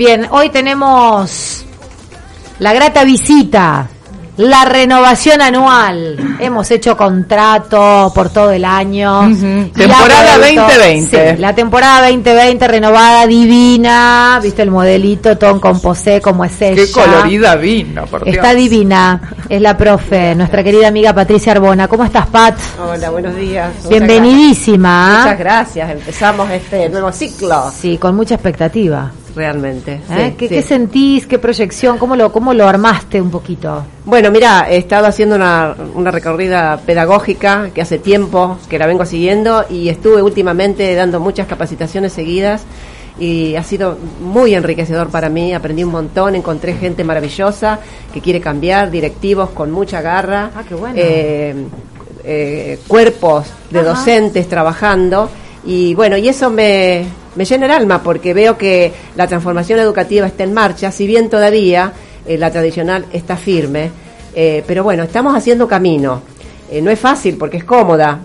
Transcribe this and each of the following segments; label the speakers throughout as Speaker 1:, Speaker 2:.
Speaker 1: Bien, hoy tenemos la grata visita, la renovación anual. Hemos hecho contrato por todo el año.
Speaker 2: Temporada 2020.
Speaker 1: la temporada 2020 renovada, divina. ¿Viste el modelito Ton Composé como es ella?
Speaker 2: Qué colorida vino, por Dios.
Speaker 1: Está divina. Es la profe, nuestra querida amiga Patricia Arbona. ¿Cómo estás, Pat?
Speaker 3: Hola, buenos días.
Speaker 1: Bienvenidísima.
Speaker 3: Muchas gracias. Empezamos este nuevo ciclo.
Speaker 1: Sí, con mucha expectativa.
Speaker 3: Realmente.
Speaker 1: ¿Eh?
Speaker 3: sí,
Speaker 1: ¿Qué,
Speaker 3: sí.
Speaker 1: qué sentís? ¿Qué proyección? ¿Cómo lo, cómo lo armaste un poquito?
Speaker 3: Bueno, mira, he estado haciendo una, una recorrida pedagógica que hace tiempo que la vengo siguiendo y estuve últimamente dando muchas capacitaciones seguidas y ha sido muy enriquecedor para mí, aprendí un montón, encontré gente maravillosa que quiere cambiar, directivos con mucha garra,
Speaker 1: Ah, qué bueno.
Speaker 3: eh, eh, cuerpos de
Speaker 1: Ajá.
Speaker 3: docentes trabajando y bueno, y eso me, me llena el alma porque veo que la transformación educativa está en marcha, si bien todavía eh, la tradicional está firme, eh, pero bueno, estamos haciendo camino. Eh, no es fácil porque es cómoda,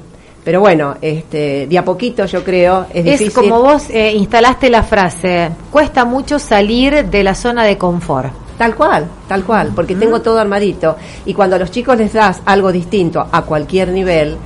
Speaker 3: pero bueno, este, de a poquito yo creo es,
Speaker 1: Es
Speaker 3: difícil.
Speaker 1: como vos instalaste la frase, cuesta mucho salir de la zona de confort.
Speaker 3: Tal cual, tal cual, porque tengo todo armadito. Y cuando a los chicos les das algo distinto a cualquier nivel,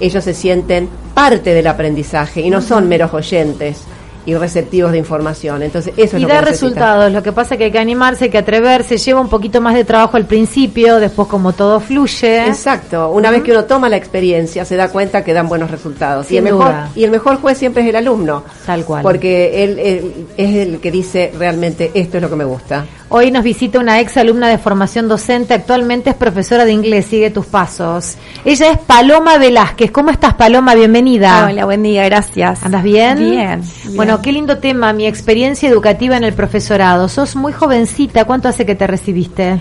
Speaker 3: ellos se sienten parte del aprendizaje y no son meros oyentes y receptivos de información. Entonces, eso es
Speaker 1: y
Speaker 3: lo que
Speaker 1: da resultados, lo que pasa que hay que animarse, hay que atreverse, lleva un poquito más de trabajo al principio, después como todo fluye.
Speaker 3: Exacto, una vez que uno toma la experiencia se da cuenta que dan buenos resultados.
Speaker 1: Sin
Speaker 3: y el mejor
Speaker 1: duda.
Speaker 3: y el mejor juez siempre es el alumno.
Speaker 1: Tal cual.
Speaker 3: Porque él, él es el que dice realmente esto es lo que me gusta.
Speaker 1: Hoy nos visita una ex alumna de formación docente, actualmente es profesora de inglés, sigue tus pasos. Ella es Paloma Velázquez. ¿Cómo estás, Paloma? Bienvenida.
Speaker 4: Hola, buen día, gracias.
Speaker 1: ¿Andas bien?
Speaker 4: Bien.
Speaker 1: Bueno, qué lindo tema, mi experiencia educativa en el profesorado. Sos muy jovencita, ¿cuánto hace que te recibiste?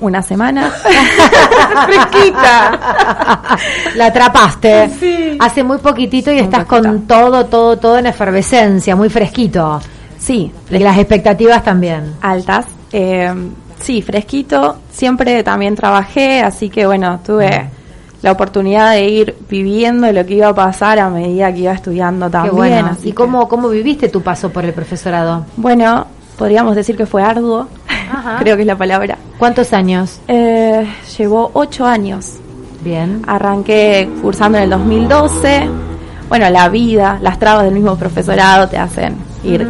Speaker 4: Una semana.
Speaker 1: Fresquita. La atrapaste.
Speaker 4: Sí.
Speaker 1: Hace muy poquitito y estás con todo, todo, todo en efervescencia, muy fresquito.
Speaker 4: Sí,
Speaker 1: Y las expectativas también.
Speaker 4: altas. Eh, sí, fresquito. Siempre también trabajé, así que bueno, tuve la oportunidad de ir viviendo lo que iba a pasar a medida que iba estudiando
Speaker 1: Qué
Speaker 4: también.
Speaker 1: bueno.
Speaker 4: así
Speaker 1: ¿Y cómo, cómo viviste tu paso por el profesorado?
Speaker 4: Bueno, podríamos decir que fue arduo.
Speaker 1: Ajá.
Speaker 4: Creo que es la palabra.
Speaker 1: ¿Cuántos años?
Speaker 4: Eh, llevó ocho años.
Speaker 1: Bien.
Speaker 4: Arranqué cursando en el 2012. Bueno, la vida, las trabas del mismo profesorado te hacen ir.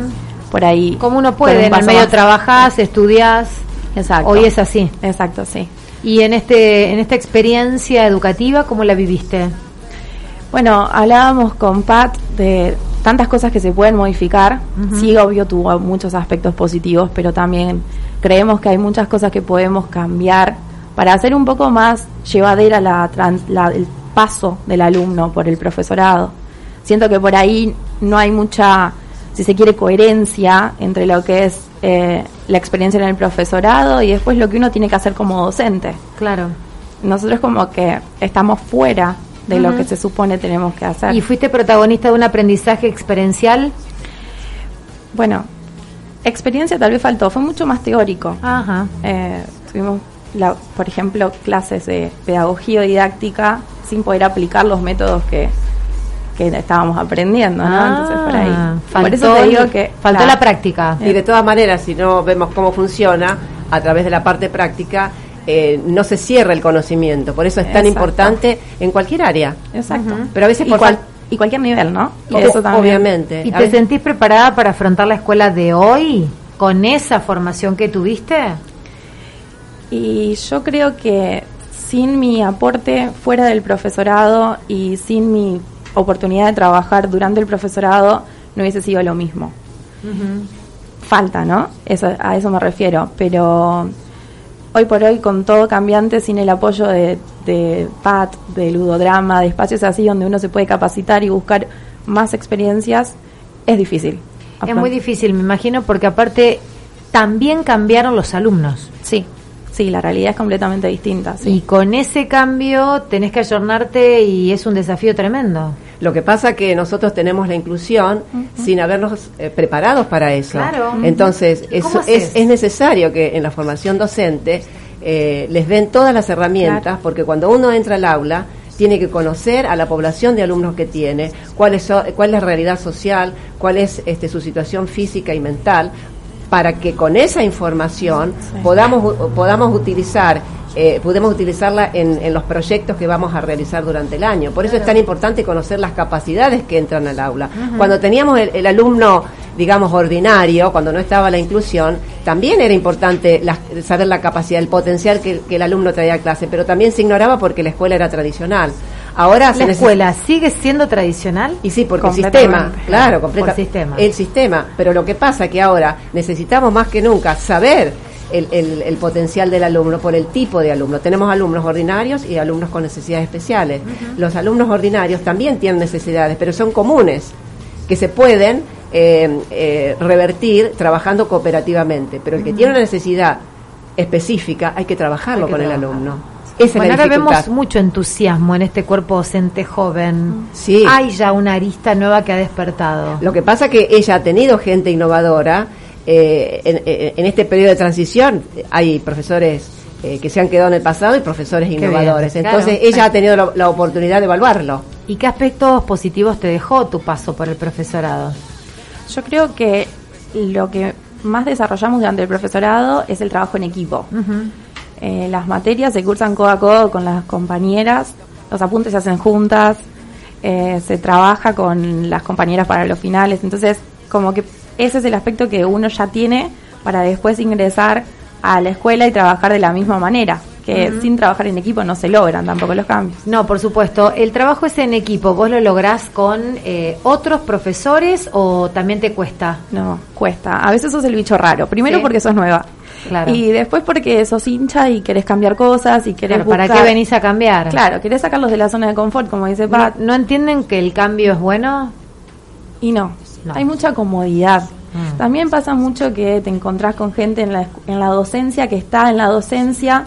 Speaker 4: Por ahí.
Speaker 1: Como uno puede,
Speaker 4: un
Speaker 1: en el medio
Speaker 4: más.
Speaker 1: trabajás, estudiás.
Speaker 4: Exacto.
Speaker 1: Hoy es así.
Speaker 4: Exacto, sí.
Speaker 1: Y en este, en esta experiencia educativa, ¿cómo la viviste?
Speaker 4: Bueno, hablábamos con Pat de tantas cosas que se pueden modificar. Sí, obvio, tuvo muchos aspectos positivos, pero también creemos que hay muchas cosas que podemos cambiar para hacer un poco más llevadera la, tran- la- el paso del alumno por el profesorado. Siento que por ahí no hay mucha, si se quiere, coherencia entre lo que es eh, la experiencia en el profesorado y después lo que uno tiene que hacer como docente
Speaker 1: Claro.
Speaker 4: nosotros como que estamos fuera de lo que se supone tenemos que hacer.
Speaker 1: ¿Y fuiste protagonista de un aprendizaje experiencial?
Speaker 4: bueno, experiencia tal vez faltó, fue mucho más teórico.
Speaker 1: Ajá.
Speaker 4: Eh, tuvimos, la- por ejemplo, clases de pedagogía didáctica sin poder aplicar los métodos que, que estábamos aprendiendo, ¿no? Entonces por ahí.
Speaker 1: Ah,
Speaker 4: por eso te digo que
Speaker 1: faltó
Speaker 4: claro,
Speaker 1: la práctica.
Speaker 3: Y de todas maneras, si no vemos cómo funciona a través de la parte práctica, eh, no se cierra el conocimiento. Por eso es tan
Speaker 4: Exacto.
Speaker 3: importante en cualquier área.
Speaker 4: Exacto.
Speaker 3: Pero a veces
Speaker 4: y,
Speaker 3: por
Speaker 4: cual- y cualquier nivel, ¿no?
Speaker 3: Y
Speaker 4: Eso también.
Speaker 3: obviamente.
Speaker 1: ¿Y te sentís preparada para afrontar la escuela de hoy con esa formación que tuviste?
Speaker 4: Y yo creo que sin mi aporte fuera del profesorado y sin mi oportunidad de trabajar durante el profesorado, no hubiese sido lo mismo. Falta, ¿no? Eso, a eso me refiero. Pero hoy por hoy, con todo cambiante, sin el apoyo de, de PAT, de ludodrama, de espacios así donde uno se puede capacitar y buscar más experiencias, es difícil.
Speaker 1: Es muy difícil, me imagino, porque aparte también cambiaron los alumnos.
Speaker 4: Sí, sí, la realidad es completamente distinta.
Speaker 1: Y con ese cambio tenés que ayornarte y es un desafío tremendo.
Speaker 3: Lo que pasa que nosotros tenemos la inclusión sin habernos eh, preparados para eso. Entonces, eso es, es, necesario que en la formación docente eh, les den todas las herramientas, porque cuando uno entra al aula, tiene que conocer a la población de alumnos que tiene, cuál es, cuál es la realidad social, cuál es este, su situación física y mental, para que con esa información podamos, podamos utilizar eh, podemos utilizarla en, los proyectos que vamos a realizar durante el año. Por eso es tan importante conocer las capacidades que entran al aula. Cuando teníamos el, alumno, digamos, ordinario, cuando no estaba la inclusión, también era importante saber la capacidad, el potencial que, el alumno traía a clase, pero también se ignoraba porque la escuela era tradicional. Ahora
Speaker 1: la escuela sigue siendo tradicional
Speaker 3: y sí porque el sistema, claro, completamente el sistema. El sistema, pero lo que pasa es que ahora necesitamos más que nunca saber el, el, potencial del alumno por el tipo de alumno. Tenemos alumnos ordinarios y alumnos con necesidades especiales. Los alumnos ordinarios también tienen necesidades, pero son comunes, que se pueden eh, eh, revertir trabajando cooperativamente. Pero el que tiene una necesidad específica hay que trabajarlo con el alumno.
Speaker 1: Esa bueno, ahora vemos mucho entusiasmo en este cuerpo docente joven. Sí. Hay ya una arista nueva que ha despertado.
Speaker 3: Lo que pasa que ella ha tenido gente innovadora eh, eh, en, este periodo de transición hay profesores eh, que se han quedado en el pasado y profesores innovadores. Entonces ella ha tenido la, oportunidad de evaluarlo.
Speaker 1: ¿Y qué aspectos positivos te dejó tu paso por el profesorado?
Speaker 4: Yo creo que lo que más desarrollamos durante el profesorado es el trabajo en equipo. las materias se cursan codo a codo con las compañeras, los apuntes se hacen juntas, se trabaja con las compañeras para los finales, entonces como que ese es el aspecto que uno ya tiene para después ingresar a la escuela y trabajar de la misma manera que sin trabajar en equipo no se logran tampoco los cambios.
Speaker 1: No, por supuesto. El trabajo es en equipo. ¿Vos lo lográs con eh, otros profesores o también te cuesta?
Speaker 4: No, cuesta. A veces sos el bicho raro. Primero porque sos nueva. Claro. Y después porque sos hincha y querés cambiar cosas y querés
Speaker 1: ¿Para qué venís a cambiar?
Speaker 4: Claro, querés sacarlos de la zona de confort, como dice Pat.
Speaker 1: ¿No, entienden que el cambio es bueno?
Speaker 4: Y no. Hay mucha comodidad. Mm. También pasa mucho que te encontrás con gente en la, en la docencia que está en la docencia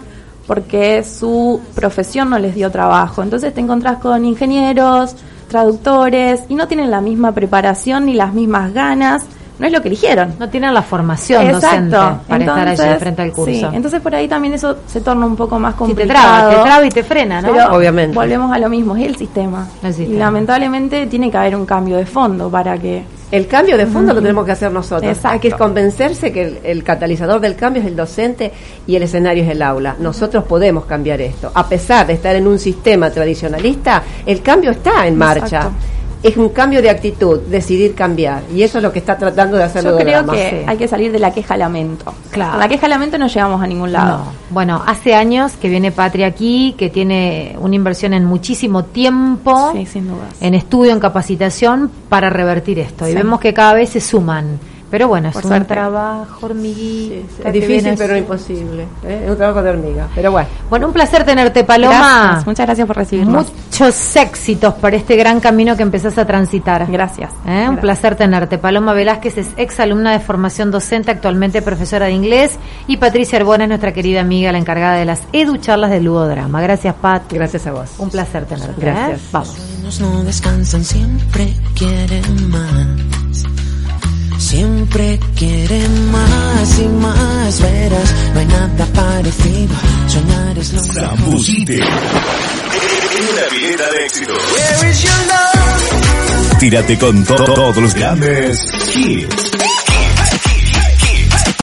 Speaker 4: porque su profesión no les dio trabajo. Entonces te encontrás con ingenieros, traductores y no tienen la misma preparación ni las mismas ganas no es lo que eligieron.
Speaker 1: No tienen la formación docente para estar allí frente al curso. Sí,
Speaker 4: entonces por ahí también eso se torna un poco más complicado.
Speaker 1: te traba, te traba y te frena, ¿no?
Speaker 4: Obviamente. Volvemos a lo mismo, es el sistema. Y lamentablemente tiene que haber un cambio de fondo para que
Speaker 3: el cambio de fondo lo tenemos que hacer nosotros. Hay que convencerse que el, catalizador del cambio es el docente y el escenario es el aula. Nosotros podemos cambiar esto. A pesar de estar en un sistema tradicionalista, el cambio está en marcha es un cambio de actitud, decidir cambiar. Y eso es lo que está tratando de hacer
Speaker 4: Yo creo que hay que salir de la queja-lamento. Claro. la queja-lamento no llegamos a ningún lado.
Speaker 1: Bueno, hace años que viene Patria aquí, que tiene una inversión en muchísimo tiempo, en estudio, en capacitación, para revertir esto. Y vemos que cada vez se suman. Pero bueno, es un trabajo hormiguita.
Speaker 3: es difícil, pero imposible. ¿eh? Es un trabajo de hormiga. Pero bueno.
Speaker 1: Bueno, un placer tenerte, Paloma.
Speaker 4: Muchas gracias por recibirnos.
Speaker 1: Muchos éxitos para este gran camino que empezás a transitar.
Speaker 4: Gracias.
Speaker 1: ¿Eh? Un placer tenerte. Paloma Velázquez es ex alumna de formación docente, actualmente profesora de inglés. Y Patricia Arbona es nuestra querida amiga, la encargada de las educharlas del Ludodrama. Gracias, Pat.
Speaker 3: Gracias a vos.
Speaker 1: Un placer tenerte.
Speaker 3: Gracias.
Speaker 1: ¿eh? Vamos.
Speaker 5: No descansan, siempre quieren más. Siempre quieren más y más, verás, no hay nada parecido. Soñar es lo
Speaker 6: Zambusite. Una pileta de éxito. Tírate con todos los grandes hits.